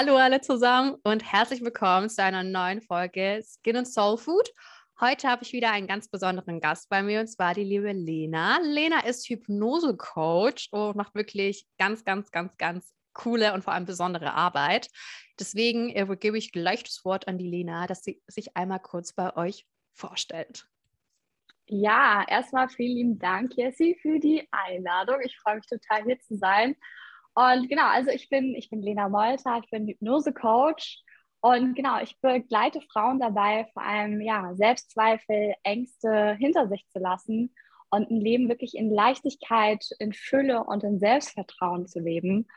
Hallo alle zusammen und herzlich willkommen zu einer neuen Folge Skin and Soul Food. Heute habe ich wieder einen ganz besonderen Gast bei mir und zwar die liebe Lena. Lena ist Hypnose-Coach und macht wirklich ganz, ganz, ganz, ganz coole und vor allem besondere Arbeit. Deswegen übergebe ich gleich das Wort an die Lena, dass sie sich einmal kurz bei euch vorstellt. Ja, erstmal vielen lieben Dank, Jessie, für die Einladung. Ich freue mich total, hier zu sein. Und genau, also ich bin, ich bin Lena Molter, ich bin Hypnose-Coach und genau, ich begleite Frauen dabei, vor allem ja, Selbstzweifel, Ängste hinter sich zu lassen und ein Leben wirklich in Leichtigkeit, in Fülle und in Selbstvertrauen zu leben.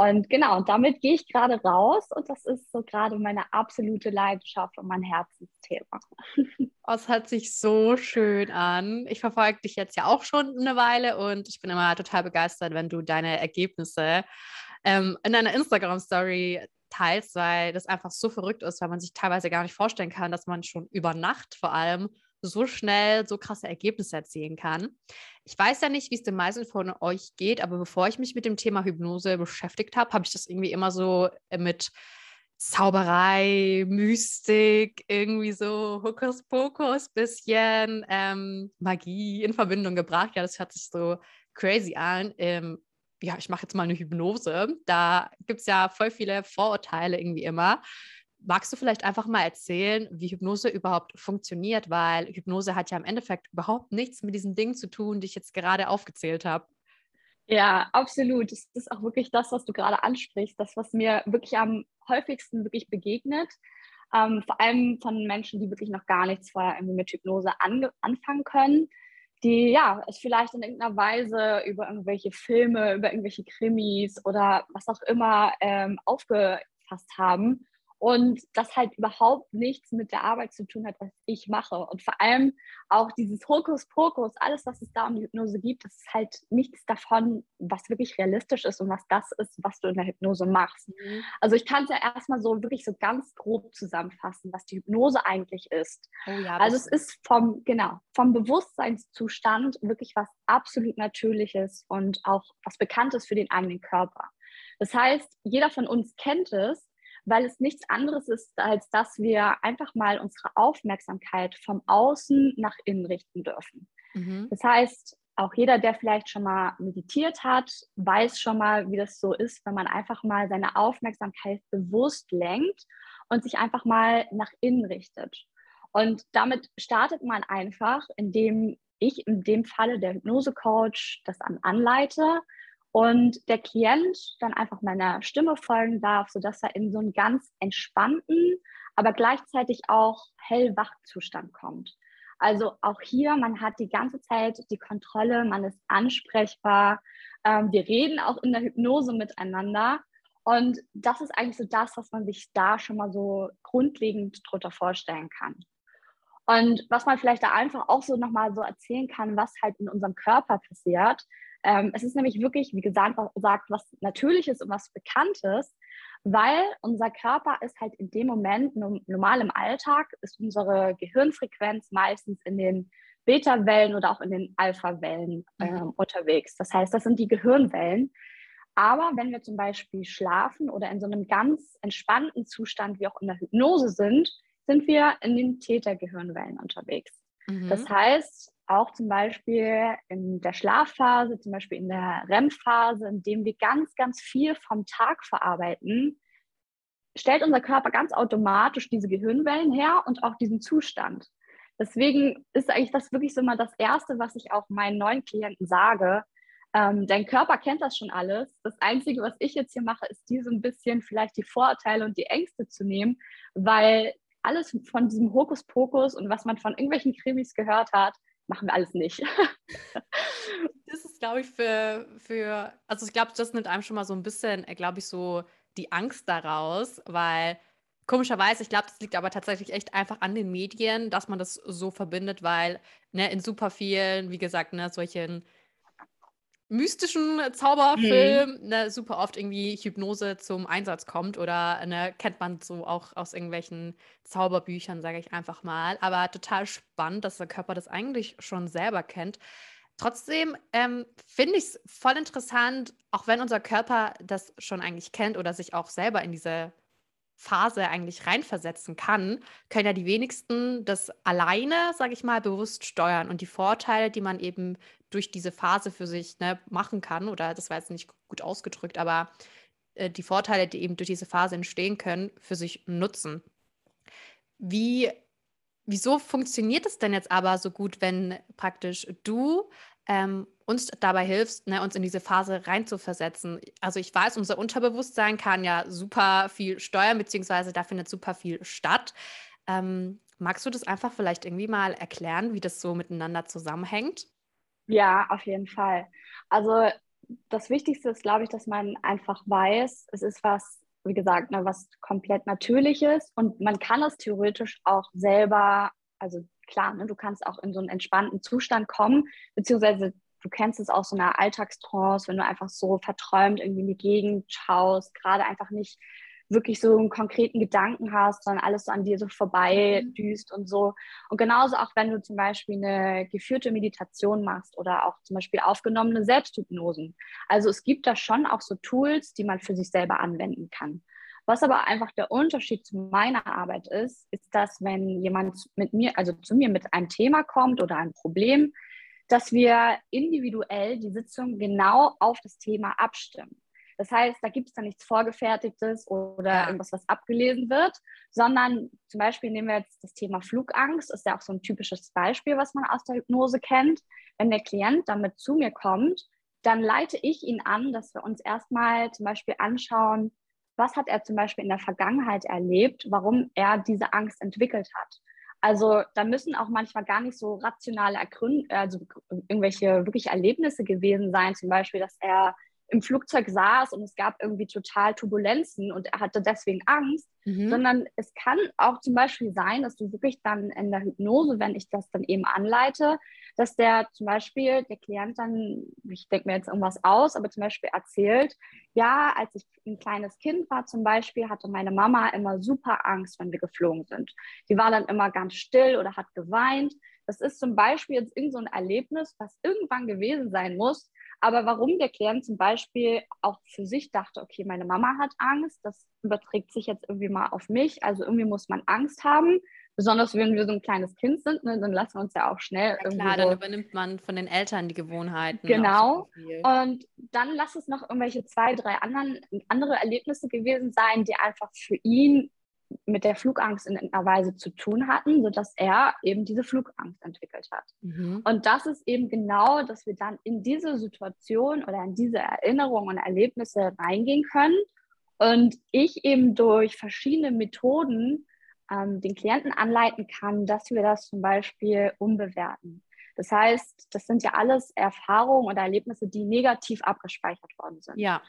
Und genau, und damit gehe ich gerade raus und das ist so gerade meine absolute Leidenschaft und mein Herzensthema. Oh, es hört sich so schön an. Ich verfolge dich jetzt ja auch schon eine Weile und ich bin immer total begeistert, wenn du deine Ergebnisse ähm, in deiner Instagram-Story teilst, weil das einfach so verrückt ist, weil man sich teilweise gar nicht vorstellen kann, dass man schon über Nacht vor allem so schnell so krasse Ergebnisse erzielen kann. Ich weiß ja nicht, wie es den meisten von euch geht, aber bevor ich mich mit dem Thema Hypnose beschäftigt habe, habe ich das irgendwie immer so äh, mit Zauberei, Mystik, irgendwie so Hokuspokus, bisschen ähm, Magie in Verbindung gebracht. Ja, das hört sich so crazy an. Ähm, ja, ich mache jetzt mal eine Hypnose. Da gibt es ja voll viele Vorurteile irgendwie immer. Magst du vielleicht einfach mal erzählen, wie Hypnose überhaupt funktioniert? Weil Hypnose hat ja im Endeffekt überhaupt nichts mit diesen Dingen zu tun, die ich jetzt gerade aufgezählt habe. Ja, absolut. Das ist auch wirklich das, was du gerade ansprichst, das, was mir wirklich am häufigsten wirklich begegnet. Ähm, vor allem von Menschen, die wirklich noch gar nichts vorher irgendwie mit Hypnose anfangen können, die ja es vielleicht in irgendeiner Weise über irgendwelche Filme, über irgendwelche Krimis oder was auch immer ähm, aufgefasst haben und das halt überhaupt nichts mit der Arbeit zu tun hat, was ich mache. Und vor allem auch dieses Hokuspokus, alles, was es da um die Hypnose gibt, das ist halt nichts davon, was wirklich realistisch ist und was das ist, was du in der Hypnose machst. Mhm. Also ich kann es ja erstmal so wirklich so ganz grob zusammenfassen, was die Hypnose eigentlich ist. Oh ja, also es ist vom, genau, vom Bewusstseinszustand wirklich was absolut Natürliches und auch was Bekanntes für den eigenen Körper. Das heißt, jeder von uns kennt es, weil es nichts anderes ist, als dass wir einfach mal unsere Aufmerksamkeit vom Außen nach innen richten dürfen. Mhm. Das heißt, auch jeder, der vielleicht schon mal meditiert hat, weiß schon mal, wie das so ist, wenn man einfach mal seine Aufmerksamkeit bewusst lenkt und sich einfach mal nach innen richtet. Und damit startet man einfach, indem ich in dem Falle der Hypnose-Coach das an anleite, und der Klient dann einfach meiner Stimme folgen darf, sodass er in so einen ganz entspannten, aber gleichzeitig auch hellwach Zustand kommt. Also auch hier, man hat die ganze Zeit die Kontrolle, man ist ansprechbar, ähm, wir reden auch in der Hypnose miteinander. Und das ist eigentlich so das, was man sich da schon mal so grundlegend drunter vorstellen kann. Und was man vielleicht da einfach auch so nochmal so erzählen kann, was halt in unserem Körper passiert, ähm, es ist nämlich wirklich, wie gesagt, sagt, was Natürliches und was Bekanntes, weil unser Körper ist halt in dem Moment, normal im Alltag, ist unsere Gehirnfrequenz meistens in den Beta-Wellen oder auch in den Alpha-Wellen äh, unterwegs. Das heißt, das sind die Gehirnwellen. Aber wenn wir zum Beispiel schlafen oder in so einem ganz entspannten Zustand wie auch in der Hypnose sind, sind wir in den Tätergehirnwellen unterwegs. Mhm. Das heißt, auch zum Beispiel in der Schlafphase, zum Beispiel in der REM-Phase, in dem wir ganz, ganz viel vom Tag verarbeiten, stellt unser Körper ganz automatisch diese Gehirnwellen her und auch diesen Zustand. Deswegen ist eigentlich das wirklich so mal das Erste, was ich auch meinen neuen Klienten sage. Ähm, dein Körper kennt das schon alles. Das Einzige, was ich jetzt hier mache, ist dir so ein bisschen vielleicht die Vorurteile und die Ängste zu nehmen, weil alles von diesem Hokuspokus und was man von irgendwelchen Krimis gehört hat, machen wir alles nicht. das ist, glaube ich, für, für, also ich glaube, das nimmt einem schon mal so ein bisschen, äh, glaube ich, so die Angst daraus, weil komischerweise, ich glaube, das liegt aber tatsächlich echt einfach an den Medien, dass man das so verbindet, weil ne, in super vielen, wie gesagt, ne, solchen mystischen Zauberfilm mhm. ne, super oft irgendwie Hypnose zum Einsatz kommt oder ne, kennt man so auch aus irgendwelchen Zauberbüchern, sage ich einfach mal. Aber total spannend, dass der Körper das eigentlich schon selber kennt. Trotzdem ähm, finde ich es voll interessant, auch wenn unser Körper das schon eigentlich kennt oder sich auch selber in diese Phase eigentlich reinversetzen kann, können ja die wenigsten das alleine, sage ich mal, bewusst steuern. Und die Vorteile, die man eben durch diese Phase für sich ne, machen kann, oder das war jetzt nicht gut ausgedrückt, aber äh, die Vorteile, die eben durch diese Phase entstehen können, für sich nutzen. Wie, wieso funktioniert es denn jetzt aber so gut, wenn praktisch du ähm, uns dabei hilfst, ne, uns in diese Phase reinzuversetzen. Also ich weiß, unser Unterbewusstsein kann ja super viel steuern, beziehungsweise da findet super viel statt. Ähm, magst du das einfach vielleicht irgendwie mal erklären, wie das so miteinander zusammenhängt? Ja, auf jeden Fall. Also das Wichtigste ist, glaube ich, dass man einfach weiß, es ist was, wie gesagt, ne, was komplett Natürliches und man kann es theoretisch auch selber, also klar, ne, du kannst auch in so einen entspannten Zustand kommen, beziehungsweise du kennst es aus so einer Alltagstrance, wenn du einfach so verträumt irgendwie in die Gegend schaust, gerade einfach nicht wirklich so einen konkreten Gedanken hast, sondern alles so an dir so vorbei mhm. düst und so. Und genauso auch, wenn du zum Beispiel eine geführte Meditation machst oder auch zum Beispiel aufgenommene Selbsthypnosen. Also es gibt da schon auch so Tools, die man für sich selber anwenden kann. Was aber einfach der Unterschied zu meiner Arbeit ist, ist, dass wenn jemand mit mir, also zu mir mit einem Thema kommt oder einem Problem, dass wir individuell die Sitzung genau auf das Thema abstimmen. Das heißt, da gibt es dann nichts Vorgefertigtes oder irgendwas, was abgelesen wird, sondern zum Beispiel nehmen wir jetzt das Thema Flugangst, ist ja auch so ein typisches Beispiel, was man aus der Hypnose kennt. Wenn der Klient damit zu mir kommt, dann leite ich ihn an, dass wir uns erstmal zum Beispiel anschauen, was hat er zum Beispiel in der Vergangenheit erlebt, warum er diese Angst entwickelt hat. Also da müssen auch manchmal gar nicht so rationale Ergründe, also irgendwelche wirklich Erlebnisse gewesen sein, zum Beispiel, dass er im Flugzeug saß und es gab irgendwie total Turbulenzen und er hatte deswegen Angst, mhm. sondern es kann auch zum Beispiel sein, dass du wirklich dann in der Hypnose, wenn ich das dann eben anleite, dass der zum Beispiel, der Klient dann, ich denke mir jetzt irgendwas aus, aber zum Beispiel erzählt, ja, als ich ein kleines Kind war zum Beispiel, hatte meine Mama immer super Angst, wenn wir geflogen sind. Die war dann immer ganz still oder hat geweint. Das ist zum Beispiel jetzt irgend so ein Erlebnis, was irgendwann gewesen sein muss, aber warum der Klient zum Beispiel auch für sich dachte, okay, meine Mama hat Angst, das überträgt sich jetzt irgendwie mal auf mich, also irgendwie muss man Angst haben. Besonders wenn wir so ein kleines Kind sind, ne, dann lassen wir uns ja auch schnell. Ja, klar, so dann übernimmt man von den Eltern die Gewohnheiten. Genau. So und dann lass es noch irgendwelche zwei, drei anderen, andere Erlebnisse gewesen sein, die einfach für ihn mit der Flugangst in einer Weise zu tun hatten, sodass er eben diese Flugangst entwickelt hat. Mhm. Und das ist eben genau, dass wir dann in diese Situation oder in diese Erinnerungen und Erlebnisse reingehen können und ich eben durch verschiedene Methoden ähm, den Klienten anleiten kann, dass wir das zum Beispiel umbewerten. Das heißt, das sind ja alles Erfahrungen oder Erlebnisse, die negativ abgespeichert worden sind. Ja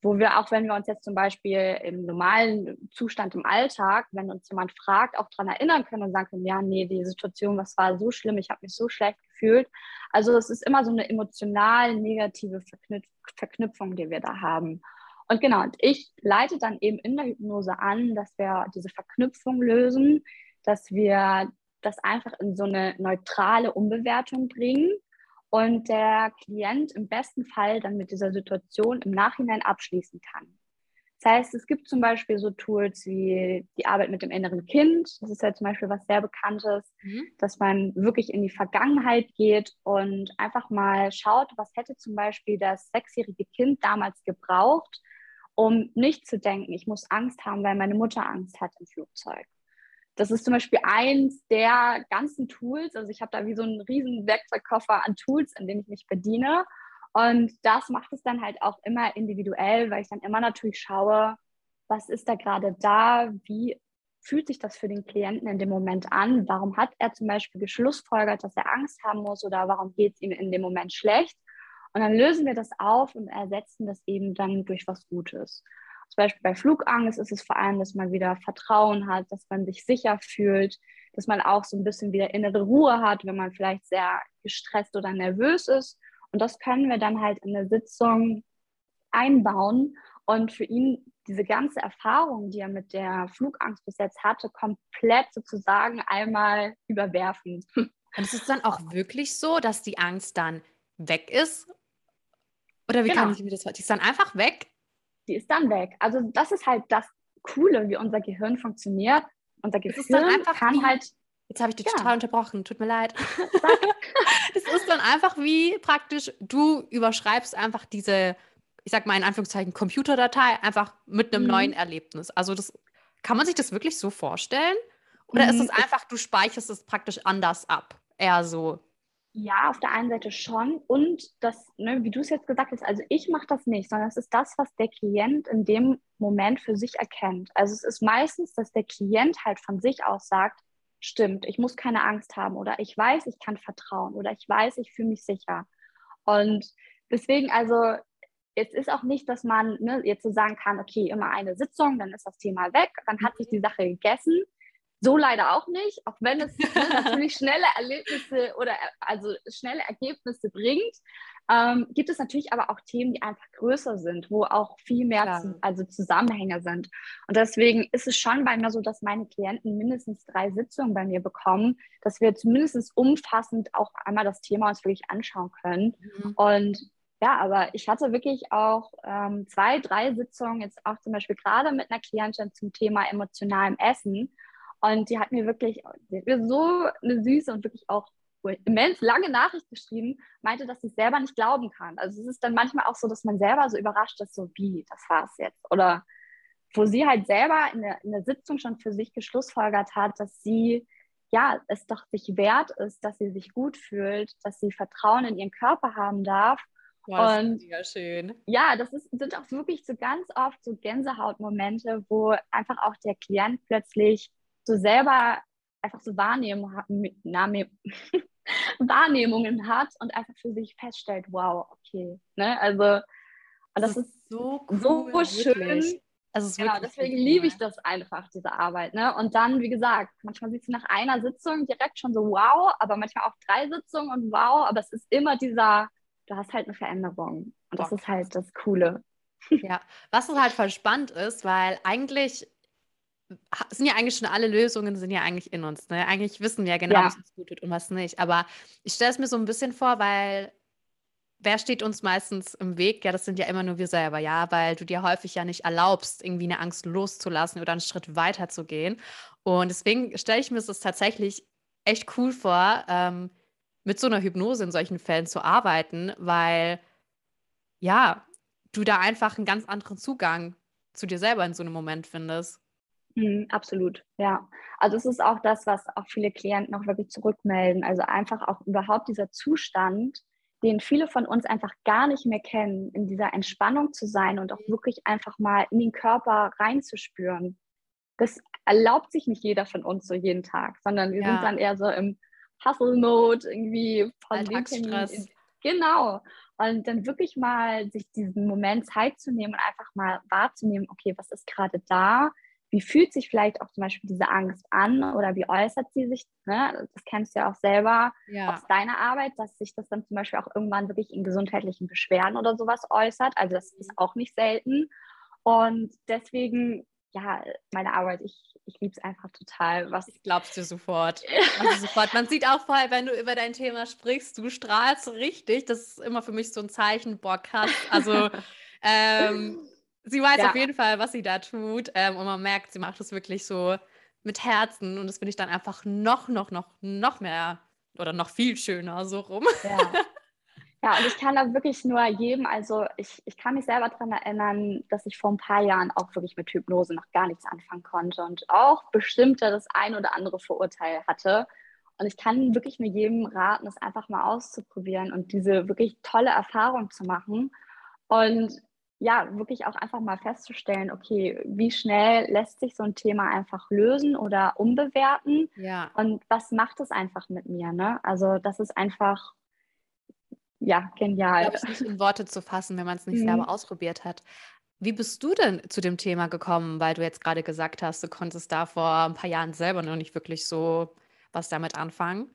wo wir auch, wenn wir uns jetzt zum Beispiel im normalen Zustand im Alltag, wenn uns jemand fragt, auch daran erinnern können und sagen können, ja, nee, die Situation, was war so schlimm, ich habe mich so schlecht gefühlt. Also es ist immer so eine emotional negative Verknüpf Verknüpfung, die wir da haben. Und genau, und ich leite dann eben in der Hypnose an, dass wir diese Verknüpfung lösen, dass wir das einfach in so eine neutrale Umbewertung bringen und der Klient im besten Fall dann mit dieser Situation im Nachhinein abschließen kann. Das heißt, es gibt zum Beispiel so Tools wie die Arbeit mit dem inneren Kind. Das ist ja zum Beispiel was sehr Bekanntes, mhm. dass man wirklich in die Vergangenheit geht und einfach mal schaut, was hätte zum Beispiel das sechsjährige Kind damals gebraucht, um nicht zu denken, ich muss Angst haben, weil meine Mutter Angst hat im Flugzeug. Das ist zum Beispiel eins der ganzen Tools. Also ich habe da wie so einen riesen Werkzeugkoffer an Tools, in denen ich mich bediene. Und das macht es dann halt auch immer individuell, weil ich dann immer natürlich schaue, was ist da gerade da, wie fühlt sich das für den Klienten in dem Moment an, warum hat er zum Beispiel geschlussfolgert, dass er Angst haben muss oder warum geht es ihm in dem Moment schlecht. Und dann lösen wir das auf und ersetzen das eben dann durch was Gutes. Zum Beispiel bei Flugangst ist es vor allem, dass man wieder Vertrauen hat, dass man sich sicher fühlt, dass man auch so ein bisschen wieder innere Ruhe hat, wenn man vielleicht sehr gestresst oder nervös ist. Und das können wir dann halt in der Sitzung einbauen und für ihn diese ganze Erfahrung, die er mit der Flugangst bis jetzt hatte, komplett sozusagen einmal überwerfen. Und ist es dann auch wirklich so, dass die Angst dann weg ist? Oder wie genau. kann ich mir das vorstellen? Die ist dann einfach weg? Die ist dann weg. Also das ist halt das Coole, wie unser Gehirn funktioniert. Unser Gehirn kann wie, halt. Jetzt habe ich dich ja. total unterbrochen, tut mir leid. das ist dann einfach wie praktisch, du überschreibst einfach diese, ich sag mal in Anführungszeichen, Computerdatei einfach mit einem mhm. neuen Erlebnis. Also das kann man sich das wirklich so vorstellen? Oder mhm. ist es einfach, du speicherst es praktisch anders ab? Eher so. Ja, auf der einen Seite schon. Und das, ne, wie du es jetzt gesagt hast, also ich mache das nicht, sondern es ist das, was der Klient in dem Moment für sich erkennt. Also es ist meistens, dass der Klient halt von sich aus sagt, stimmt, ich muss keine Angst haben oder ich weiß, ich kann vertrauen oder ich weiß, ich fühle mich sicher. Und deswegen, also es ist auch nicht, dass man ne, jetzt so sagen kann, okay, immer eine Sitzung, dann ist das Thema weg, dann hat sich die Sache gegessen, so leider auch nicht, auch wenn es natürlich schnelle Erlebnisse oder also schnelle Ergebnisse bringt, ähm, gibt es natürlich aber auch Themen, die einfach größer sind, wo auch viel mehr zu, also Zusammenhänge sind. Und deswegen ist es schon bei mir so, dass meine Klienten mindestens drei Sitzungen bei mir bekommen, dass wir zumindest umfassend auch einmal das Thema uns wirklich anschauen können. Mhm. Und ja, aber ich hatte wirklich auch ähm, zwei, drei Sitzungen, jetzt auch zum Beispiel gerade mit einer Klientin zum Thema emotionalem Essen. Und die hat mir wirklich hat mir so eine süße und wirklich auch immens lange Nachricht geschrieben, meinte, dass sie es selber nicht glauben kann. Also es ist dann manchmal auch so, dass man selber so überrascht ist, so wie, das war es jetzt. Oder wo sie halt selber in der, in der Sitzung schon für sich geschlussfolgert hat, dass sie ja, es doch sich wert ist, dass sie sich gut fühlt, dass sie Vertrauen in ihren Körper haben darf. Wow, und ja schön. Ja, das ist, sind auch wirklich so ganz oft so Gänsehautmomente, wo einfach auch der Klient plötzlich so selber einfach so Wahrnehmung, Wahrnehmungen hat und einfach für sich feststellt, wow, okay. Ne? Also, das, das ist so, cool, so schön. Also genau, deswegen liebe ich das einfach, diese Arbeit. Ne? Und dann, wie gesagt, manchmal sieht es nach einer Sitzung direkt schon so wow, aber manchmal auch drei Sitzungen und wow, aber es ist immer dieser, du hast halt eine Veränderung. Und Boah. das ist halt das Coole. Ja, was halt voll spannend ist, weil eigentlich sind ja eigentlich schon alle Lösungen sind ja eigentlich in uns. Ne? Eigentlich wissen wir ja genau, ja. was uns gut tut und was nicht. Aber ich stelle es mir so ein bisschen vor, weil wer steht uns meistens im Weg? Ja, das sind ja immer nur wir selber, ja, weil du dir häufig ja nicht erlaubst, irgendwie eine Angst loszulassen oder einen Schritt weiter zu gehen. Und deswegen stelle ich mir das tatsächlich echt cool vor, ähm, mit so einer Hypnose in solchen Fällen zu arbeiten, weil ja, du da einfach einen ganz anderen Zugang zu dir selber in so einem Moment findest. Mhm, absolut, ja. Also es ist auch das, was auch viele Klienten auch wirklich zurückmelden. Also einfach auch überhaupt dieser Zustand, den viele von uns einfach gar nicht mehr kennen, in dieser Entspannung zu sein und auch wirklich einfach mal in den Körper reinzuspüren. Das erlaubt sich nicht jeder von uns so jeden Tag, sondern wir ja. sind dann eher so im Hustle-Mode, irgendwie von Alltagsstress. Genau. Und dann wirklich mal sich diesen Moment Zeit zu nehmen und einfach mal wahrzunehmen, okay, was ist gerade da? Wie fühlt sich vielleicht auch zum Beispiel diese Angst an oder wie äußert sie sich? Ne? Das kennst du ja auch selber ja. aus deiner Arbeit, dass sich das dann zum Beispiel auch irgendwann wirklich in gesundheitlichen Beschwerden oder sowas äußert. Also das ist auch nicht selten. Und deswegen, ja, meine Arbeit, ich, ich liebe es einfach total. Was ich glaubst du sofort. also sofort. Man sieht auch voll, wenn du über dein Thema sprichst, du strahlst richtig. Das ist immer für mich so ein Zeichen, boah, krass. Also ähm, sie weiß ja. auf jeden Fall, was sie da tut. Ähm, und man merkt, sie macht es wirklich so mit Herzen. Und das finde ich dann einfach noch, noch, noch, noch mehr oder noch viel schöner so rum. Ja. Ja, und ich kann da wirklich nur jedem, also ich, ich kann mich selber daran erinnern, dass ich vor ein paar Jahren auch wirklich mit Hypnose noch gar nichts anfangen konnte und auch bestimmte das ein oder andere Vorurteil hatte. Und ich kann wirklich nur jedem raten, es einfach mal auszuprobieren und diese wirklich tolle Erfahrung zu machen. Und ja, wirklich auch einfach mal festzustellen, okay, wie schnell lässt sich so ein Thema einfach lösen oder umbewerten? Ja. Und was macht es einfach mit mir? Ne? Also, das ist einfach, ja, genial. Ich glaube, es nicht in Worte zu fassen, wenn man es nicht mhm. selber ausprobiert hat. Wie bist du denn zu dem Thema gekommen, weil du jetzt gerade gesagt hast, du konntest da vor ein paar Jahren selber noch nicht wirklich so was damit anfangen?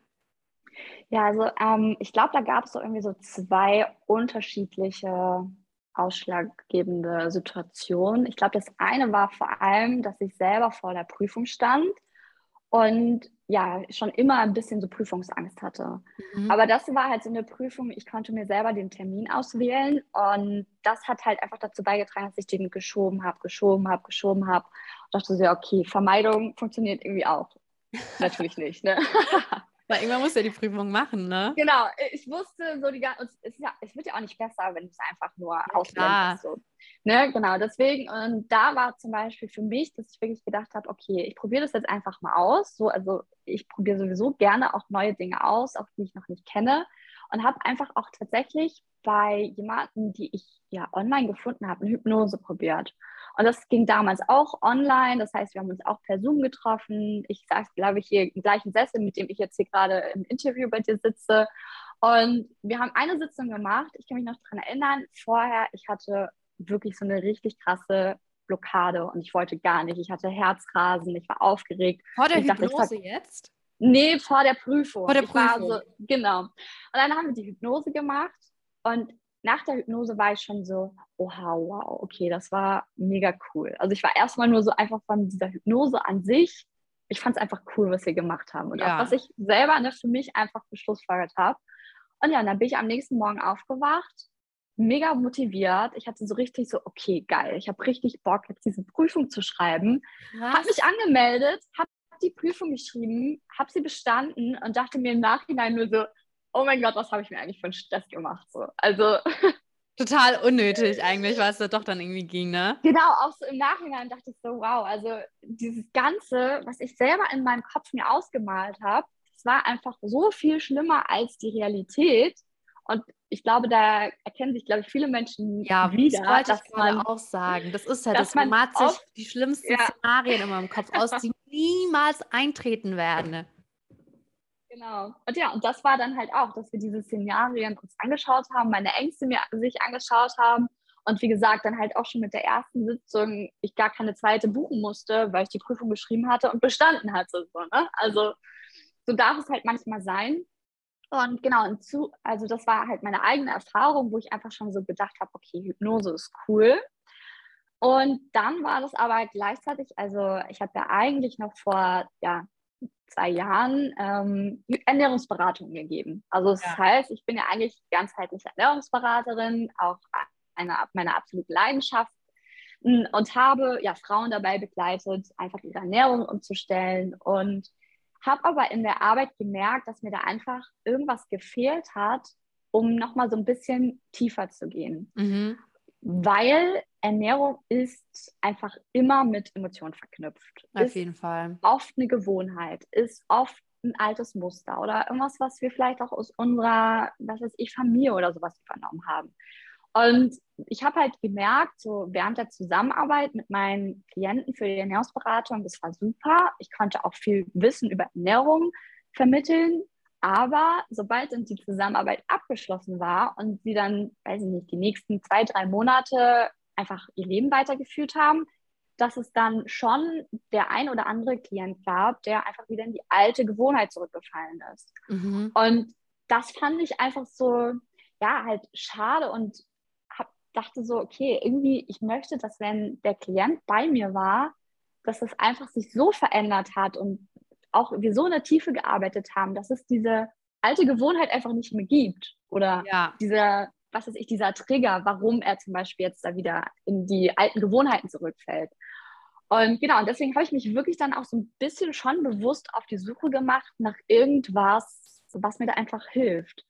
Ja, also ähm, ich glaube, da gab es so irgendwie so zwei unterschiedliche ausschlaggebende Situation. Ich glaube, das eine war vor allem, dass ich selber vor der Prüfung stand und ja, schon immer ein bisschen so Prüfungsangst hatte. Mhm. Aber das war halt so eine Prüfung, ich konnte mir selber den Termin auswählen und das hat halt einfach dazu beigetragen, dass ich den geschoben habe, geschoben habe, geschoben habe. Und dachte so, ja, okay, Vermeidung funktioniert irgendwie auch. Natürlich nicht, ne? Weil irgendwann muss ja die Prüfung machen, ne? Genau, ich wusste so die ganze, es, ja, es wird ja auch nicht besser, wenn du es einfach nur ja, ausblendest. So. Ne, genau, deswegen, und da war zum Beispiel für mich, dass ich wirklich gedacht habe, okay, ich probiere das jetzt einfach mal aus. So, also ich probiere sowieso gerne auch neue Dinge aus, auch die ich noch nicht kenne. Und habe einfach auch tatsächlich bei jemandem, die ich ja online gefunden habe, eine Hypnose probiert. Und das ging damals auch online. Das heißt, wir haben uns auch per Zoom getroffen. Ich saß, glaube ich, hier im gleichen Sessel, mit dem ich jetzt hier gerade im Interview bei dir sitze. Und wir haben eine Sitzung gemacht. Ich kann mich noch daran erinnern. Vorher, ich hatte wirklich so eine richtig krasse Blockade und ich wollte gar nicht. Ich hatte Herzrasen, ich war aufgeregt. Vor der ich Hypnose dachte, jetzt? Nee, vor der Prüfung. Vor der Prüfung. So, genau. Und dann haben wir die Hypnose gemacht und nach der Hypnose war ich schon so, oha, wow, okay, das war mega cool. Also ich war erstmal nur so einfach von dieser Hypnose an sich. Ich fand es einfach cool, was wir gemacht haben und ja. auch was ich selber ne, für mich einfach beschlussfolgert habe. Und ja, dann bin ich am nächsten Morgen aufgewacht, mega motiviert. Ich hatte so richtig so, okay, geil, ich habe richtig Bock, jetzt diese Prüfung zu schreiben. Habe mich angemeldet, habe die Prüfung geschrieben, habe sie bestanden und dachte mir im Nachhinein nur so, oh mein Gott, was habe ich mir eigentlich für einen Stress gemacht? So. Also. Total unnötig eigentlich, weil es da doch dann irgendwie ging, ne? Genau, auch so im Nachhinein dachte ich so, wow, also dieses Ganze, was ich selber in meinem Kopf mir ausgemalt habe, das war einfach so viel schlimmer als die Realität. Und ich glaube, da erkennen sich, glaube ich, viele Menschen ja, wieder. Das wollte dass ich man auch sagen. Das ist ja, das man malt sich die schlimmsten ja. Szenarien immer im Kopf aus, die niemals eintreten werden. Genau. Und ja, und das war dann halt auch, dass wir diese Szenarien uns angeschaut haben, meine Ängste mir sich angeschaut haben. Und wie gesagt, dann halt auch schon mit der ersten Sitzung ich gar keine zweite buchen musste, weil ich die Prüfung geschrieben hatte und bestanden hatte. So, ne? Also so darf es halt manchmal sein. Und genau, und zu, also das war halt meine eigene Erfahrung, wo ich einfach schon so gedacht habe, okay, Hypnose ist cool. Und dann war das aber gleichzeitig, also ich habe ja eigentlich noch vor ja, zwei Jahren ähm, Ernährungsberatung gegeben. Also das ja. heißt, ich bin ja eigentlich ganzheitliche Ernährungsberaterin, auch eine meiner absoluten Leidenschaft und habe ja Frauen dabei begleitet, einfach ihre Ernährung umzustellen und habe aber in der Arbeit gemerkt, dass mir da einfach irgendwas gefehlt hat, um nochmal so ein bisschen tiefer zu gehen. Mhm weil Ernährung ist einfach immer mit Emotionen verknüpft. Auf ist jeden Fall. Oft eine Gewohnheit, ist oft ein altes Muster oder irgendwas, was wir vielleicht auch aus unserer, was weiß ich, Familie oder sowas übernommen haben. Und ich habe halt gemerkt, so während der Zusammenarbeit mit meinen Klienten für die Ernährungsberatung, das war super. Ich konnte auch viel Wissen über Ernährung vermitteln. Aber sobald dann die Zusammenarbeit abgeschlossen war und sie dann, weiß ich nicht, die nächsten zwei, drei Monate einfach ihr Leben weitergeführt haben, dass es dann schon der ein oder andere Klient gab, der einfach wieder in die alte Gewohnheit zurückgefallen ist. Mhm. Und das fand ich einfach so, ja, halt schade und hab, dachte so, okay, irgendwie, ich möchte, dass wenn der Klient bei mir war, dass es einfach sich so verändert hat und auch wir so in der Tiefe gearbeitet haben, dass es diese alte Gewohnheit einfach nicht mehr gibt. Oder ja. dieser, was weiß ich, dieser Trigger, warum er zum Beispiel jetzt da wieder in die alten Gewohnheiten zurückfällt. Und genau, und deswegen habe ich mich wirklich dann auch so ein bisschen schon bewusst auf die Suche gemacht nach irgendwas, was mir da einfach hilft.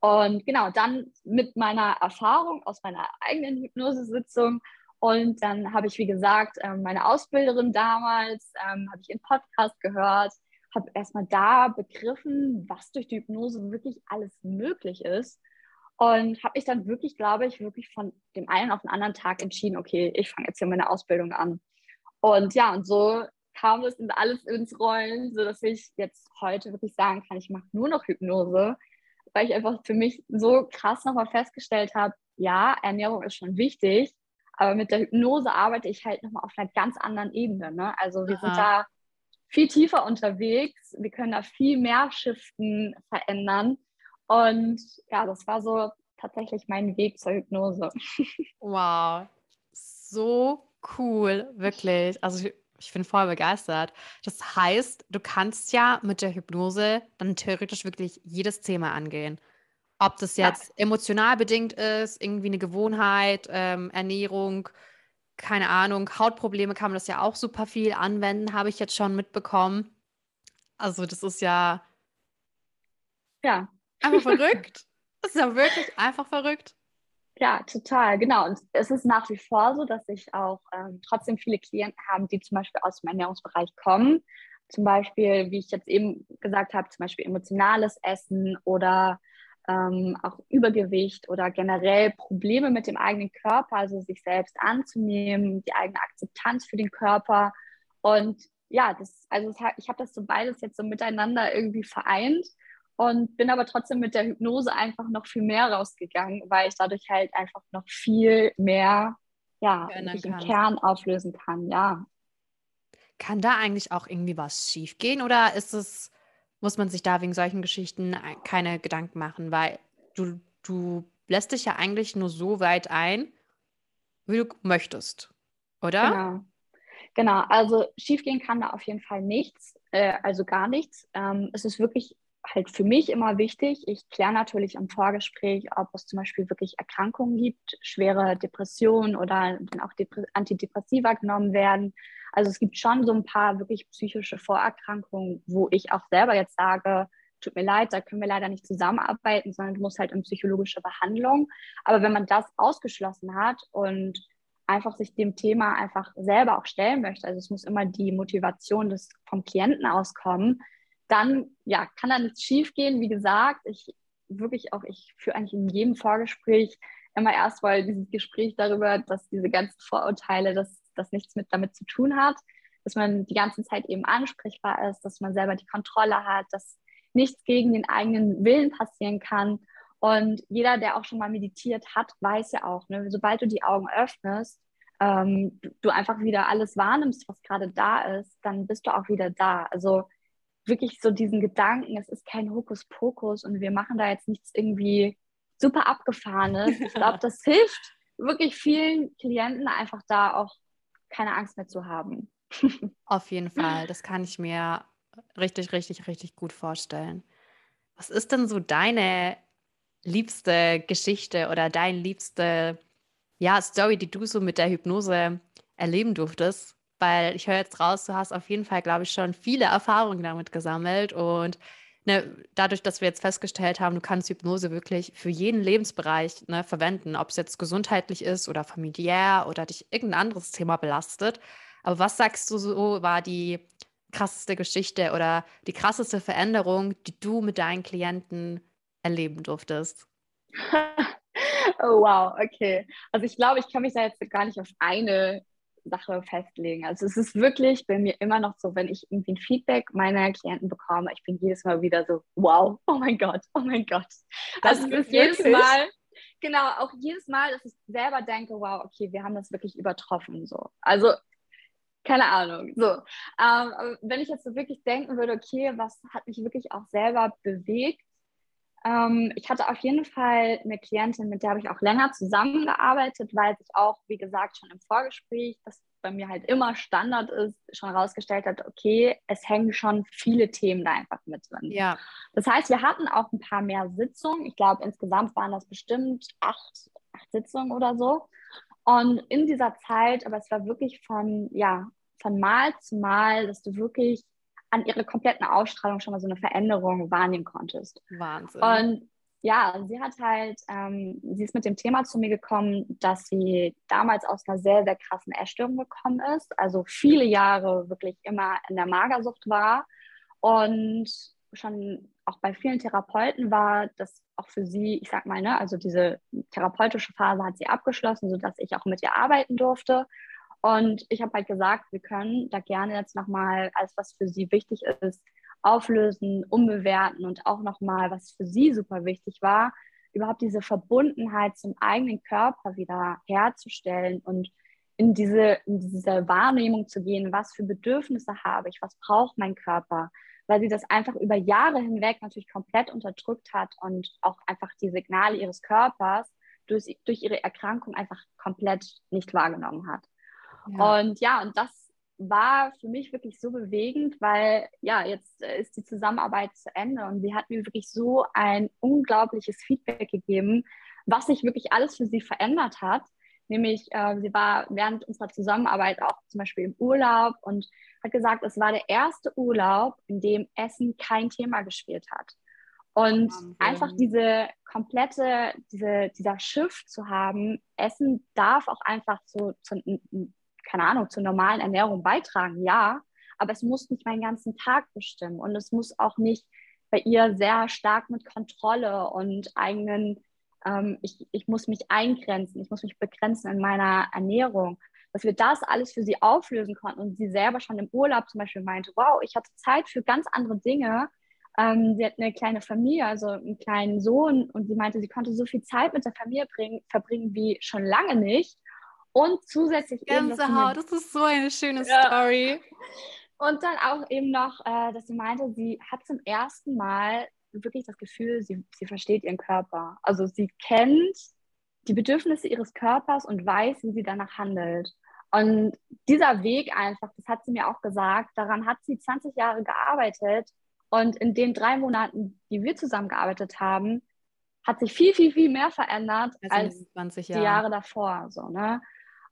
Und genau, dann mit meiner Erfahrung aus meiner eigenen Hypnosesitzung und dann habe ich, wie gesagt, ähm, meine Ausbilderin damals, ähm, habe ich in Podcast gehört, habe erstmal da begriffen, was durch die Hypnose wirklich alles möglich ist. Und habe mich dann wirklich, glaube ich, wirklich von dem einen auf den anderen Tag entschieden, okay, ich fange jetzt hier meine Ausbildung an. Und ja, und so kam es alles ins Rollen, sodass ich jetzt heute wirklich sagen kann, ich mache nur noch Hypnose, weil ich einfach für mich so krass nochmal festgestellt habe, ja, Ernährung ist schon wichtig, aber mit der Hypnose arbeite ich halt nochmal auf einer ganz anderen Ebene. Ne? Also wir Aha. sind da viel tiefer unterwegs. Wir können da viel mehr Shiften verändern. Und ja, das war so tatsächlich mein Weg zur Hypnose. Wow, so cool, wirklich. Also Ich bin voll begeistert. Das heißt, du kannst ja mit der Hypnose dann theoretisch wirklich jedes Thema angehen. Ob das jetzt ja. emotional bedingt ist, irgendwie eine Gewohnheit, ähm, Ernährung, keine Ahnung, Hautprobleme kann man das ja auch super viel anwenden, habe ich jetzt schon mitbekommen. Also das ist ja, ja. einfach verrückt. Das ist ja wirklich einfach verrückt. Ja, total, genau. Und es ist nach wie vor so, dass ich auch ähm, trotzdem viele Klienten habe, die zum Beispiel aus dem Ernährungsbereich kommen. Zum Beispiel, wie ich jetzt eben gesagt habe, zum Beispiel emotionales Essen oder ähm, auch Übergewicht oder generell Probleme mit dem eigenen Körper, also sich selbst anzunehmen, die eigene Akzeptanz für den Körper. Und ja, das, also ich habe das so beides jetzt so miteinander irgendwie vereint und bin aber trotzdem mit der Hypnose einfach noch viel mehr rausgegangen, weil ich dadurch halt einfach noch viel mehr ja, im Kern auflösen kann, ja. Kann da eigentlich auch irgendwie was schiefgehen oder ist es, muss man sich da wegen solchen Geschichten keine Gedanken machen, weil du, du lässt dich ja eigentlich nur so weit ein, wie du möchtest, oder? Genau. Genau, also schiefgehen kann da auf jeden Fall nichts, äh, also gar nichts. Ähm, es ist wirklich halt für mich immer wichtig. Ich kläre natürlich im Vorgespräch, ob es zum Beispiel wirklich Erkrankungen gibt, schwere Depressionen oder dann auch Depre Antidepressiva genommen werden. Also es gibt schon so ein paar wirklich psychische Vorerkrankungen, wo ich auch selber jetzt sage, tut mir leid, da können wir leider nicht zusammenarbeiten, sondern du musst halt in psychologische Behandlung. Aber wenn man das ausgeschlossen hat und einfach sich dem Thema einfach selber auch stellen möchte, also es muss immer die Motivation des, vom Klienten auskommen, dann ja, kann da nichts schief gehen. Wie gesagt, ich wirklich auch, ich führe eigentlich in jedem Vorgespräch immer erst mal dieses Gespräch darüber, dass diese ganzen Vorurteile, dass das nichts mit damit zu tun hat, dass man die ganze Zeit eben ansprechbar ist, dass man selber die Kontrolle hat, dass nichts gegen den eigenen Willen passieren kann. Und jeder, der auch schon mal meditiert hat, weiß ja auch, ne, sobald du die Augen öffnest, ähm, du einfach wieder alles wahrnimmst, was gerade da ist, dann bist du auch wieder da. Also wirklich so diesen Gedanken, es ist kein Hokuspokus und wir machen da jetzt nichts irgendwie super abgefahrenes. Ich glaube, das hilft wirklich vielen Klienten einfach da auch keine Angst mehr zu haben. Auf jeden Fall, das kann ich mir richtig, richtig, richtig gut vorstellen. Was ist denn so deine liebste Geschichte oder dein liebste ja, Story, die du so mit der Hypnose erleben durftest? Weil ich höre jetzt raus, du hast auf jeden Fall, glaube ich, schon viele Erfahrungen damit gesammelt und ne, dadurch, dass wir jetzt festgestellt haben, du kannst Hypnose wirklich für jeden Lebensbereich ne, verwenden, ob es jetzt gesundheitlich ist oder familiär oder dich irgendein anderes Thema belastet. Aber was sagst du so, war die krasseste Geschichte oder die krasseste Veränderung, die du mit deinen Klienten erleben durftest? oh, wow, okay. Also ich glaube, ich kann mich da jetzt gar nicht auf eine Sache festlegen. Also es ist wirklich bei mir immer noch so, wenn ich irgendwie ein Feedback meiner Klienten bekomme, ich bin jedes Mal wieder so, wow, oh mein Gott, oh mein Gott. Das also es ist jedes Mal, genau, auch jedes Mal, dass ich selber denke, wow, okay, wir haben das wirklich übertroffen. So. Also keine Ahnung. So, ähm, wenn ich jetzt so wirklich denken würde, okay, was hat mich wirklich auch selber bewegt, ähm, ich hatte auf jeden Fall eine Klientin, mit der habe ich auch länger zusammengearbeitet, weil sich auch, wie gesagt, schon im Vorgespräch, das bei mir halt immer Standard ist, schon herausgestellt hat, okay, es hängen schon viele Themen da einfach mit drin. Ja. Das heißt, wir hatten auch ein paar mehr Sitzungen. Ich glaube, insgesamt waren das bestimmt acht, acht Sitzungen oder so. Und in dieser Zeit, aber es war wirklich von, ja, von Mal zu Mal, dass du wirklich an ihrer kompletten Ausstrahlung schon mal so eine Veränderung wahrnehmen konntest. Wahnsinn. Und ja, sie hat halt, ähm, sie ist mit dem Thema zu mir gekommen, dass sie damals aus einer sehr, sehr krassen Essstörung gekommen ist, also viele Jahre wirklich immer in der Magersucht war und schon auch bei vielen Therapeuten war das auch für sie, ich sag mal, ne, also diese therapeutische Phase hat sie abgeschlossen, sodass ich auch mit ihr arbeiten durfte. Und ich habe halt gesagt, wir können da gerne jetzt nochmal alles, was für sie wichtig ist, auflösen, umbewerten und auch nochmal, was für sie super wichtig war, überhaupt diese Verbundenheit zum eigenen Körper wieder herzustellen und in diese, in diese Wahrnehmung zu gehen, was für Bedürfnisse habe ich, was braucht mein Körper, weil sie das einfach über Jahre hinweg natürlich komplett unterdrückt hat und auch einfach die Signale ihres Körpers durch, durch ihre Erkrankung einfach komplett nicht wahrgenommen hat. Ja. Und ja, und das war für mich wirklich so bewegend, weil ja, jetzt äh, ist die Zusammenarbeit zu Ende und sie hat mir wirklich so ein unglaubliches Feedback gegeben, was sich wirklich alles für sie verändert hat. Nämlich, äh, sie war während unserer Zusammenarbeit auch zum Beispiel im Urlaub und hat gesagt, es war der erste Urlaub, in dem Essen kein Thema gespielt hat. Und Wahnsinn. einfach diese komplette, diese, dieser Shift zu haben, Essen darf auch einfach zu, zu, keine Ahnung, zur normalen Ernährung beitragen, ja, aber es muss nicht meinen ganzen Tag bestimmen und es muss auch nicht bei ihr sehr stark mit Kontrolle und eigenen, ähm, ich, ich muss mich eingrenzen, ich muss mich begrenzen in meiner Ernährung, dass wir das alles für sie auflösen konnten und sie selber schon im Urlaub zum Beispiel meinte, wow, ich hatte Zeit für ganz andere Dinge ähm, sie hat eine kleine Familie, also einen kleinen Sohn und sie meinte, sie konnte so viel Zeit mit der Familie bringen, verbringen wie schon lange nicht. Und zusätzlich Gänsehaut, das ist so eine schöne ja. Story. Und dann auch eben noch, äh, dass sie meinte, sie hat zum ersten Mal wirklich das Gefühl, sie, sie versteht ihren Körper. Also sie kennt die Bedürfnisse ihres Körpers und weiß, wie sie danach handelt. Und dieser Weg einfach, das hat sie mir auch gesagt, daran hat sie 20 Jahre gearbeitet und in den drei Monaten, die wir zusammengearbeitet haben, hat sich viel, viel, viel mehr verändert als, als die Jahre davor. So, ne?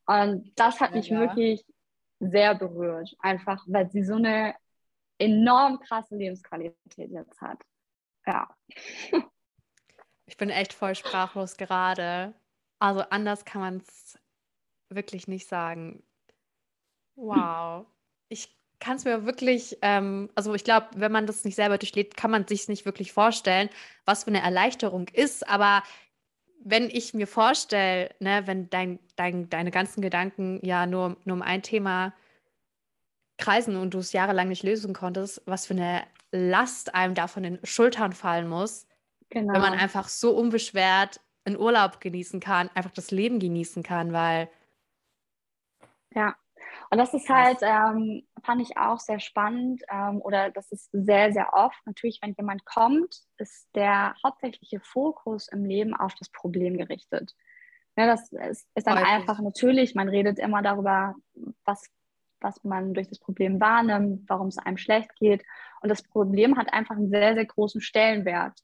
Und das hat ja, mich ja. wirklich sehr berührt, einfach weil sie so eine enorm krasse Lebensqualität jetzt hat. Ja. Ich bin echt voll sprachlos gerade. Also anders kann man es wirklich nicht sagen. Wow. Ich kann es mir wirklich, ähm, also ich glaube, wenn man das nicht selber durchlebt, kann man sich nicht wirklich vorstellen, was für eine Erleichterung ist. Aber wenn ich mir vorstelle, ne, wenn dein, dein, deine ganzen Gedanken ja nur, nur um ein Thema kreisen und du es jahrelang nicht lösen konntest, was für eine Last einem da von den Schultern fallen muss, genau. wenn man einfach so unbeschwert einen Urlaub genießen kann, einfach das Leben genießen kann, weil ja, und das ist halt, ähm, fand ich auch sehr spannend ähm, oder das ist sehr, sehr oft. Natürlich, wenn jemand kommt, ist der hauptsächliche Fokus im Leben auf das Problem gerichtet. Ja, das ist, ist dann Häufig. einfach natürlich, man redet immer darüber, was, was man durch das Problem wahrnimmt, warum es einem schlecht geht. Und das Problem hat einfach einen sehr, sehr großen Stellenwert.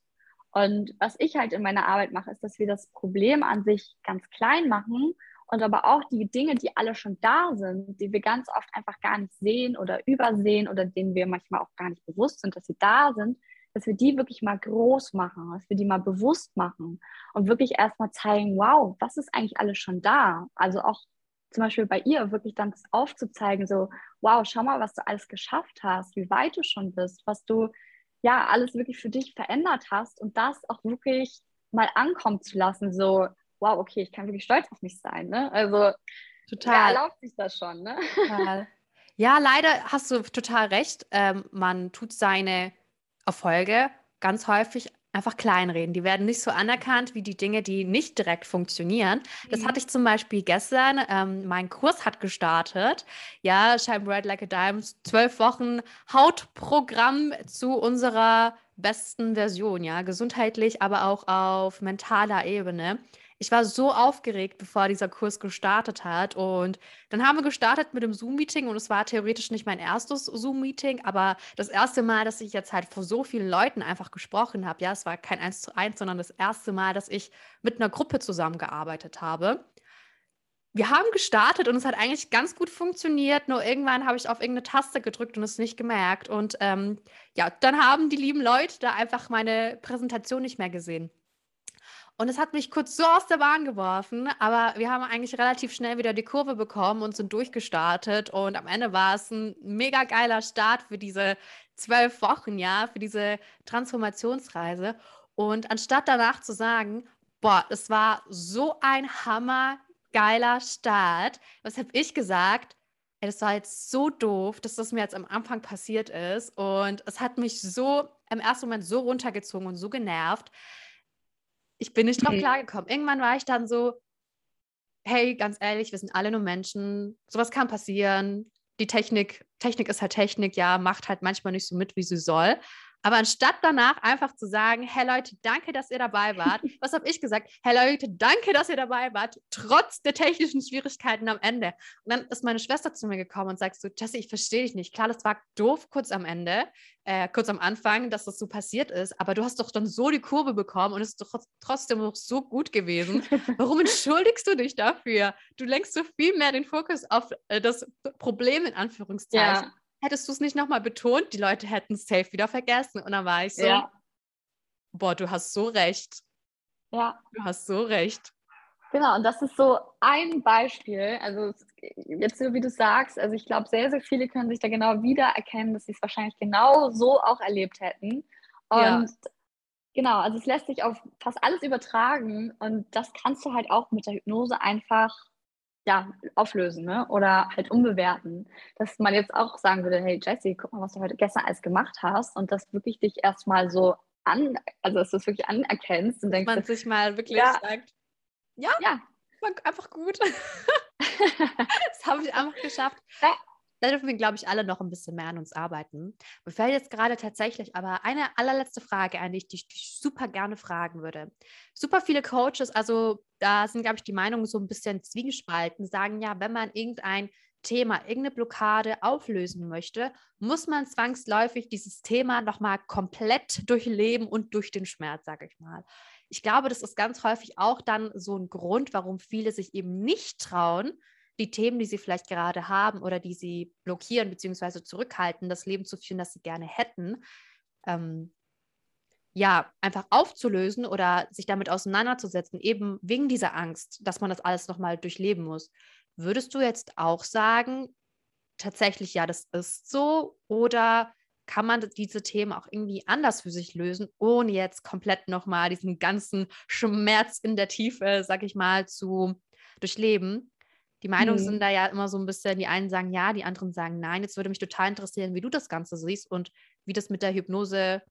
Und was ich halt in meiner Arbeit mache, ist, dass wir das Problem an sich ganz klein machen und aber auch die Dinge, die alle schon da sind, die wir ganz oft einfach gar nicht sehen oder übersehen oder denen wir manchmal auch gar nicht bewusst sind, dass sie da sind, dass wir die wirklich mal groß machen, dass wir die mal bewusst machen und wirklich erstmal zeigen, wow, was ist eigentlich alles schon da? Also auch zum Beispiel bei ihr wirklich dann aufzuzeigen, so, wow, schau mal, was du alles geschafft hast, wie weit du schon bist, was du ja alles wirklich für dich verändert hast und das auch wirklich mal ankommen zu lassen, so, wow, okay, ich kann wirklich stolz auf mich sein. Ne? Also total. wer erlaubt sich das schon, ne? Total. Ja, leider hast du total recht. Ähm, man tut seine Erfolge ganz häufig einfach kleinreden. Die werden nicht so anerkannt wie die Dinge, die nicht direkt funktionieren. Das mhm. hatte ich zum Beispiel gestern. Ähm, mein Kurs hat gestartet. Ja, Shine Bright Like a Diamond. Zwölf Wochen Hautprogramm zu unserer besten Version. Ja, gesundheitlich, aber auch auf mentaler Ebene ich war so aufgeregt, bevor dieser Kurs gestartet hat. Und dann haben wir gestartet mit dem Zoom-Meeting und es war theoretisch nicht mein erstes Zoom-Meeting, aber das erste Mal, dass ich jetzt halt vor so vielen Leuten einfach gesprochen habe. Ja, es war kein Eins zu eins, sondern das erste Mal, dass ich mit einer Gruppe zusammengearbeitet habe. Wir haben gestartet und es hat eigentlich ganz gut funktioniert. Nur irgendwann habe ich auf irgendeine Taste gedrückt und es nicht gemerkt. Und ähm, ja, dann haben die lieben Leute da einfach meine Präsentation nicht mehr gesehen. Und es hat mich kurz so aus der Bahn geworfen, aber wir haben eigentlich relativ schnell wieder die Kurve bekommen und sind durchgestartet. Und am Ende war es ein mega geiler Start für diese zwölf Wochen, ja, für diese Transformationsreise. Und anstatt danach zu sagen, boah, es war so ein hammergeiler Start, was habe ich gesagt? Ey, das war jetzt so doof, dass das mir jetzt am Anfang passiert ist. Und es hat mich so im ersten Moment so runtergezogen und so genervt, ich bin nicht drauf okay. klargekommen. Irgendwann war ich dann so, hey, ganz ehrlich, wir sind alle nur Menschen. Sowas kann passieren. Die Technik, Technik ist halt Technik, ja, macht halt manchmal nicht so mit, wie sie soll. Aber anstatt danach einfach zu sagen, hey Leute, danke, dass ihr dabei wart, was habe ich gesagt? Hey Leute, danke, dass ihr dabei wart, trotz der technischen Schwierigkeiten am Ende. Und dann ist meine Schwester zu mir gekommen und sagt so, Jesse, ich verstehe dich nicht. Klar, das war doof kurz am Ende, äh, kurz am Anfang, dass das so passiert ist, aber du hast doch dann so die Kurve bekommen und es ist doch trotzdem noch so gut gewesen. Warum entschuldigst du dich dafür? Du lenkst so viel mehr den Fokus auf äh, das Problem in Anführungszeichen. Ja hättest du es nicht nochmal betont, die Leute hätten es safe wieder vergessen. Und dann war ich so, ja. boah, du hast so recht. Ja. Du hast so recht. Genau, und das ist so ein Beispiel. Also jetzt so wie du sagst, also ich glaube, sehr, sehr viele können sich da genau wiedererkennen, dass sie es wahrscheinlich genau so auch erlebt hätten. Und ja. genau, also es lässt sich auf fast alles übertragen und das kannst du halt auch mit der Hypnose einfach ja, auflösen ne? oder halt umbewerten. Dass man jetzt auch sagen würde, hey Jesse, guck mal, was du heute gestern alles gemacht hast und das wirklich dich erstmal so an, also dass du es wirklich anerkennst und denkst. Man sich mal wirklich ja, sagt, ja, ja. einfach gut. das habe ich einfach geschafft. Ja da dürfen wir, glaube ich, alle noch ein bisschen mehr an uns arbeiten. Mir fällt jetzt gerade tatsächlich aber eine allerletzte Frage ein, die ich dich super gerne fragen würde. Super viele Coaches, also da sind, glaube ich, die Meinungen so ein bisschen zwiegespalten, sagen ja, wenn man irgendein Thema, irgendeine Blockade auflösen möchte, muss man zwangsläufig dieses Thema nochmal komplett durchleben und durch den Schmerz, sage ich mal. Ich glaube, das ist ganz häufig auch dann so ein Grund, warum viele sich eben nicht trauen, die Themen, die sie vielleicht gerade haben oder die sie blockieren bzw. zurückhalten, das Leben zu führen, das sie gerne hätten, ähm, ja, einfach aufzulösen oder sich damit auseinanderzusetzen, eben wegen dieser Angst, dass man das alles nochmal durchleben muss. Würdest du jetzt auch sagen, tatsächlich ja, das ist so oder kann man diese Themen auch irgendwie anders für sich lösen, ohne jetzt komplett nochmal diesen ganzen Schmerz in der Tiefe, sag ich mal, zu durchleben? Die Meinungen mhm. sind da ja immer so ein bisschen, die einen sagen ja, die anderen sagen nein. Jetzt würde mich total interessieren, wie du das Ganze siehst und wie das mit der Hypnose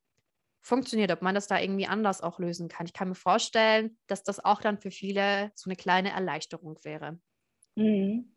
funktioniert, ob man das da irgendwie anders auch lösen kann. Ich kann mir vorstellen, dass das auch dann für viele so eine kleine Erleichterung wäre. Mhm.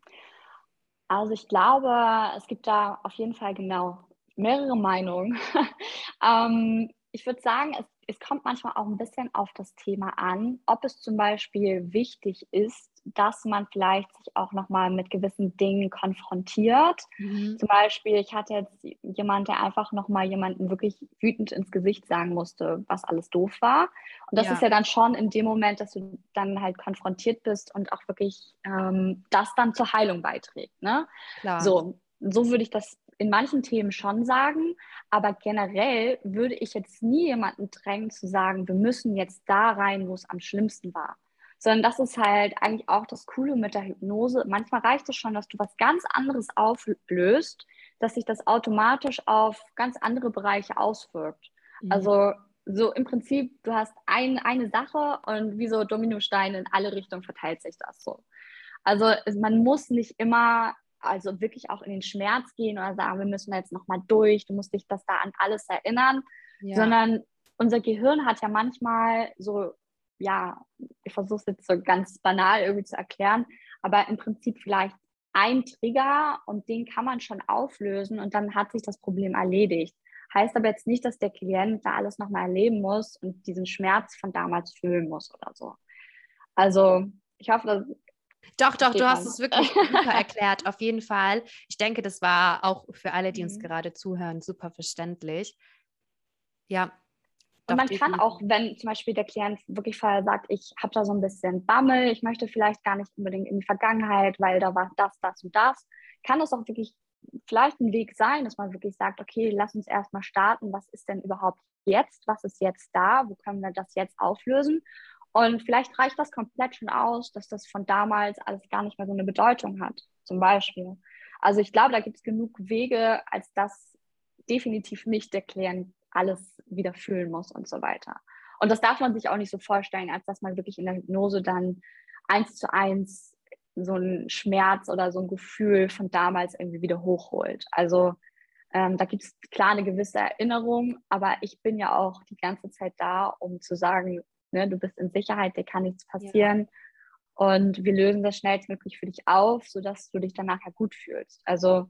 Also ich glaube, es gibt da auf jeden Fall genau mehrere Meinungen. ähm, ich würde sagen, es, es kommt manchmal auch ein bisschen auf das Thema an, ob es zum Beispiel wichtig ist, dass man vielleicht sich auch nochmal mit gewissen Dingen konfrontiert. Mhm. Zum Beispiel, ich hatte jetzt jemand, der einfach nochmal jemanden wirklich wütend ins Gesicht sagen musste, was alles doof war. Und das ja. ist ja dann schon in dem Moment, dass du dann halt konfrontiert bist und auch wirklich ähm, das dann zur Heilung beiträgt. Ne? Klar. So, so würde ich das in manchen Themen schon sagen, aber generell würde ich jetzt nie jemanden drängen zu sagen, wir müssen jetzt da rein, wo es am schlimmsten war sondern das ist halt eigentlich auch das Coole mit der Hypnose. Manchmal reicht es schon, dass du was ganz anderes auflöst, dass sich das automatisch auf ganz andere Bereiche auswirkt. Mhm. Also so im Prinzip, du hast ein, eine Sache und wie so Dominosteine in alle Richtungen verteilt sich das so. Also man muss nicht immer, also wirklich auch in den Schmerz gehen oder sagen, wir müssen jetzt nochmal durch, du musst dich das da an alles erinnern, ja. sondern unser Gehirn hat ja manchmal so ja, ich versuche es jetzt so ganz banal irgendwie zu erklären, aber im Prinzip vielleicht ein Trigger und den kann man schon auflösen und dann hat sich das Problem erledigt. Heißt aber jetzt nicht, dass der Klient da alles nochmal erleben muss und diesen Schmerz von damals fühlen muss oder so. Also ich hoffe, Doch, doch, du hast es wirklich super erklärt, auf jeden Fall. Ich denke, das war auch für alle, die mhm. uns gerade zuhören, super verständlich. Ja, und man kann auch, wenn zum Beispiel der Klient wirklich vorher sagt, ich habe da so ein bisschen Bammel, ich möchte vielleicht gar nicht unbedingt in die Vergangenheit, weil da war das, das und das, kann das auch wirklich vielleicht ein Weg sein, dass man wirklich sagt, okay, lass uns erstmal starten, was ist denn überhaupt jetzt, was ist jetzt da, wo können wir das jetzt auflösen? Und vielleicht reicht das komplett schon aus, dass das von damals alles gar nicht mehr so eine Bedeutung hat, zum Beispiel. Also ich glaube, da gibt es genug Wege, als dass definitiv nicht der Klient alles wieder fühlen muss und so weiter. Und das darf man sich auch nicht so vorstellen, als dass man wirklich in der Hypnose dann eins zu eins so einen Schmerz oder so ein Gefühl von damals irgendwie wieder hochholt. Also ähm, da gibt es klar eine gewisse Erinnerung, aber ich bin ja auch die ganze Zeit da, um zu sagen, ne, du bist in Sicherheit, dir kann nichts passieren. Ja. Und wir lösen das schnellstmöglich für dich auf, sodass du dich dann nachher gut fühlst. Also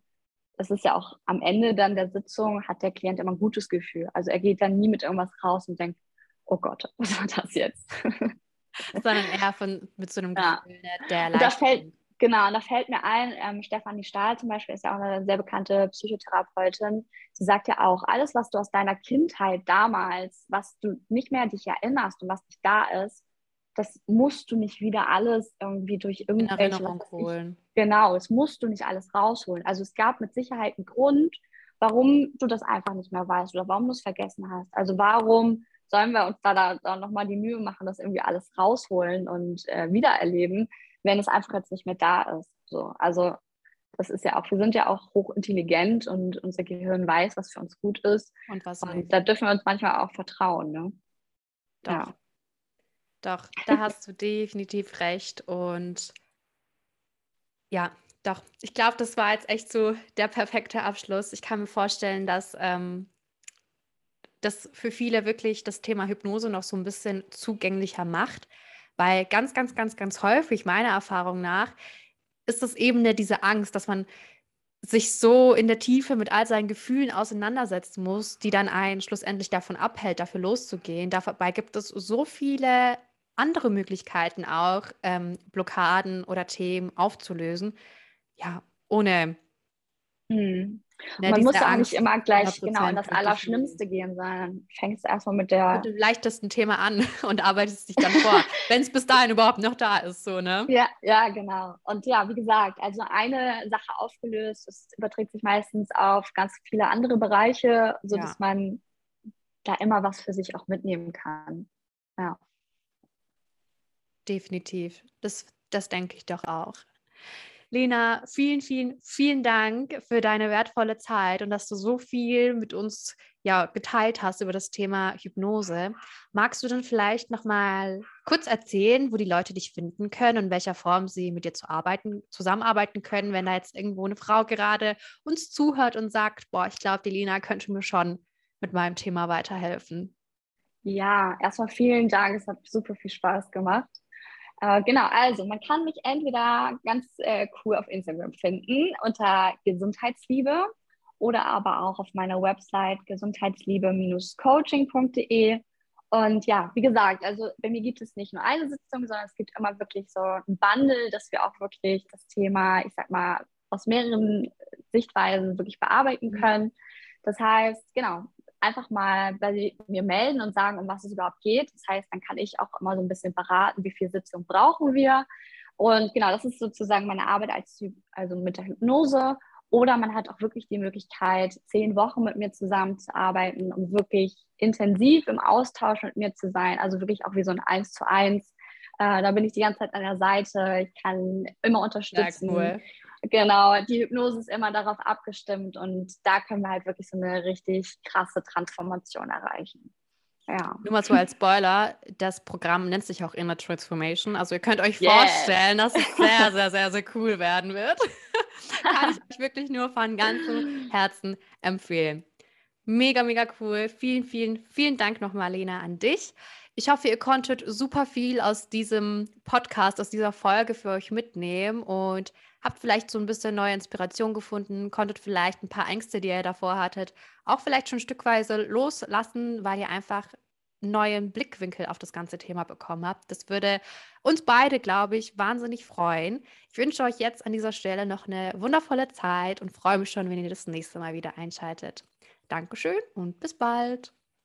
das ist ja auch am Ende dann der Sitzung, hat der Klient immer ein gutes Gefühl. Also er geht dann nie mit irgendwas raus und denkt, oh Gott, was war das jetzt? Sondern eher von, mit so einem ja. Gefühl der Erleichterung. Genau, und da fällt mir ein, ähm, Stefanie Stahl zum Beispiel ist ja auch eine sehr bekannte Psychotherapeutin. Sie sagt ja auch, alles, was du aus deiner Kindheit damals, was du nicht mehr dich erinnerst und was nicht da ist, das musst du nicht wieder alles irgendwie durch irgendwelche Erinnerung holen. Genau, es musst du nicht alles rausholen. Also es gab mit Sicherheit einen Grund, warum du das einfach nicht mehr weißt oder warum du es vergessen hast. Also warum sollen wir uns da, da, da nochmal die Mühe machen, das irgendwie alles rausholen und äh, wiedererleben, wenn es einfach jetzt nicht mehr da ist. So, also das ist ja auch, wir sind ja auch hochintelligent und unser Gehirn weiß, was für uns gut ist. Und was und da dürfen wir uns manchmal auch vertrauen. Ne? Doch. Ja. Doch, da hast du definitiv recht. Und ja, doch, ich glaube, das war jetzt echt so der perfekte Abschluss. Ich kann mir vorstellen, dass ähm, das für viele wirklich das Thema Hypnose noch so ein bisschen zugänglicher macht, weil ganz, ganz, ganz, ganz häufig, meiner Erfahrung nach, ist das eben diese Angst, dass man sich so in der Tiefe mit all seinen Gefühlen auseinandersetzen muss, die dann einen schlussendlich davon abhält, dafür loszugehen. Dabei gibt es so viele andere Möglichkeiten auch, ähm, Blockaden oder Themen aufzulösen. Ja, ohne hm. Ne, man muss ja auch nicht immer gleich genau in das Allerschlimmste gehen, sondern fängst erstmal mit der mit dem leichtesten Thema an und arbeitest dich dann vor, wenn es bis dahin überhaupt noch da ist, so, ne? Ja, ja, genau. Und ja, wie gesagt, also eine Sache aufgelöst, es überträgt sich meistens auf ganz viele andere Bereiche, sodass ja. man da immer was für sich auch mitnehmen kann. Ja. Definitiv. Das, das denke ich doch auch. Lena, vielen, vielen, vielen Dank für deine wertvolle Zeit und dass du so viel mit uns ja, geteilt hast über das Thema Hypnose. Magst du dann vielleicht noch mal kurz erzählen, wo die Leute dich finden können und in welcher Form sie mit dir zu arbeiten, zusammenarbeiten können, wenn da jetzt irgendwo eine Frau gerade uns zuhört und sagt, boah, ich glaube, die Lena könnte mir schon mit meinem Thema weiterhelfen? Ja, erstmal vielen Dank. Es hat super viel Spaß gemacht. Äh, genau, also man kann mich entweder ganz äh, cool auf Instagram finden unter Gesundheitsliebe oder aber auch auf meiner Website gesundheitsliebe-coaching.de. Und ja, wie gesagt, also bei mir gibt es nicht nur eine Sitzung, sondern es gibt immer wirklich so ein Bundle, dass wir auch wirklich das Thema, ich sag mal, aus mehreren Sichtweisen wirklich bearbeiten mhm. können. Das heißt, genau, einfach mal bei mir melden und sagen, um was es überhaupt geht. Das heißt, dann kann ich auch immer so ein bisschen beraten, wie viel Sitzung brauchen wir. Und genau, das ist sozusagen meine Arbeit als also mit der Hypnose. Oder man hat auch wirklich die Möglichkeit, zehn Wochen mit mir zusammenzuarbeiten, um wirklich intensiv im Austausch mit mir zu sein. Also wirklich auch wie so ein Eins zu eins. Äh, da bin ich die ganze Zeit an der Seite. Ich kann immer unterstützen. Ja, cool. Genau, die Hypnose ist immer darauf abgestimmt und da können wir halt wirklich so eine richtig krasse Transformation erreichen. Ja. Nur mal so als Spoiler, das Programm nennt sich auch Inner Transformation. Also ihr könnt euch yes. vorstellen, dass es sehr, sehr, sehr, sehr cool werden wird. Kann ich euch wirklich nur von ganzem Herzen empfehlen. Mega, mega cool. Vielen, vielen, vielen Dank nochmal, Lena, an dich. Ich hoffe, ihr konntet super viel aus diesem Podcast, aus dieser Folge für euch mitnehmen und habt vielleicht so ein bisschen neue Inspiration gefunden, konntet vielleicht ein paar Ängste, die ihr davor hattet, auch vielleicht schon stückweise loslassen, weil ihr einfach einen neuen Blickwinkel auf das ganze Thema bekommen habt. Das würde uns beide, glaube ich, wahnsinnig freuen. Ich wünsche euch jetzt an dieser Stelle noch eine wundervolle Zeit und freue mich schon, wenn ihr das nächste Mal wieder einschaltet. Dankeschön und bis bald.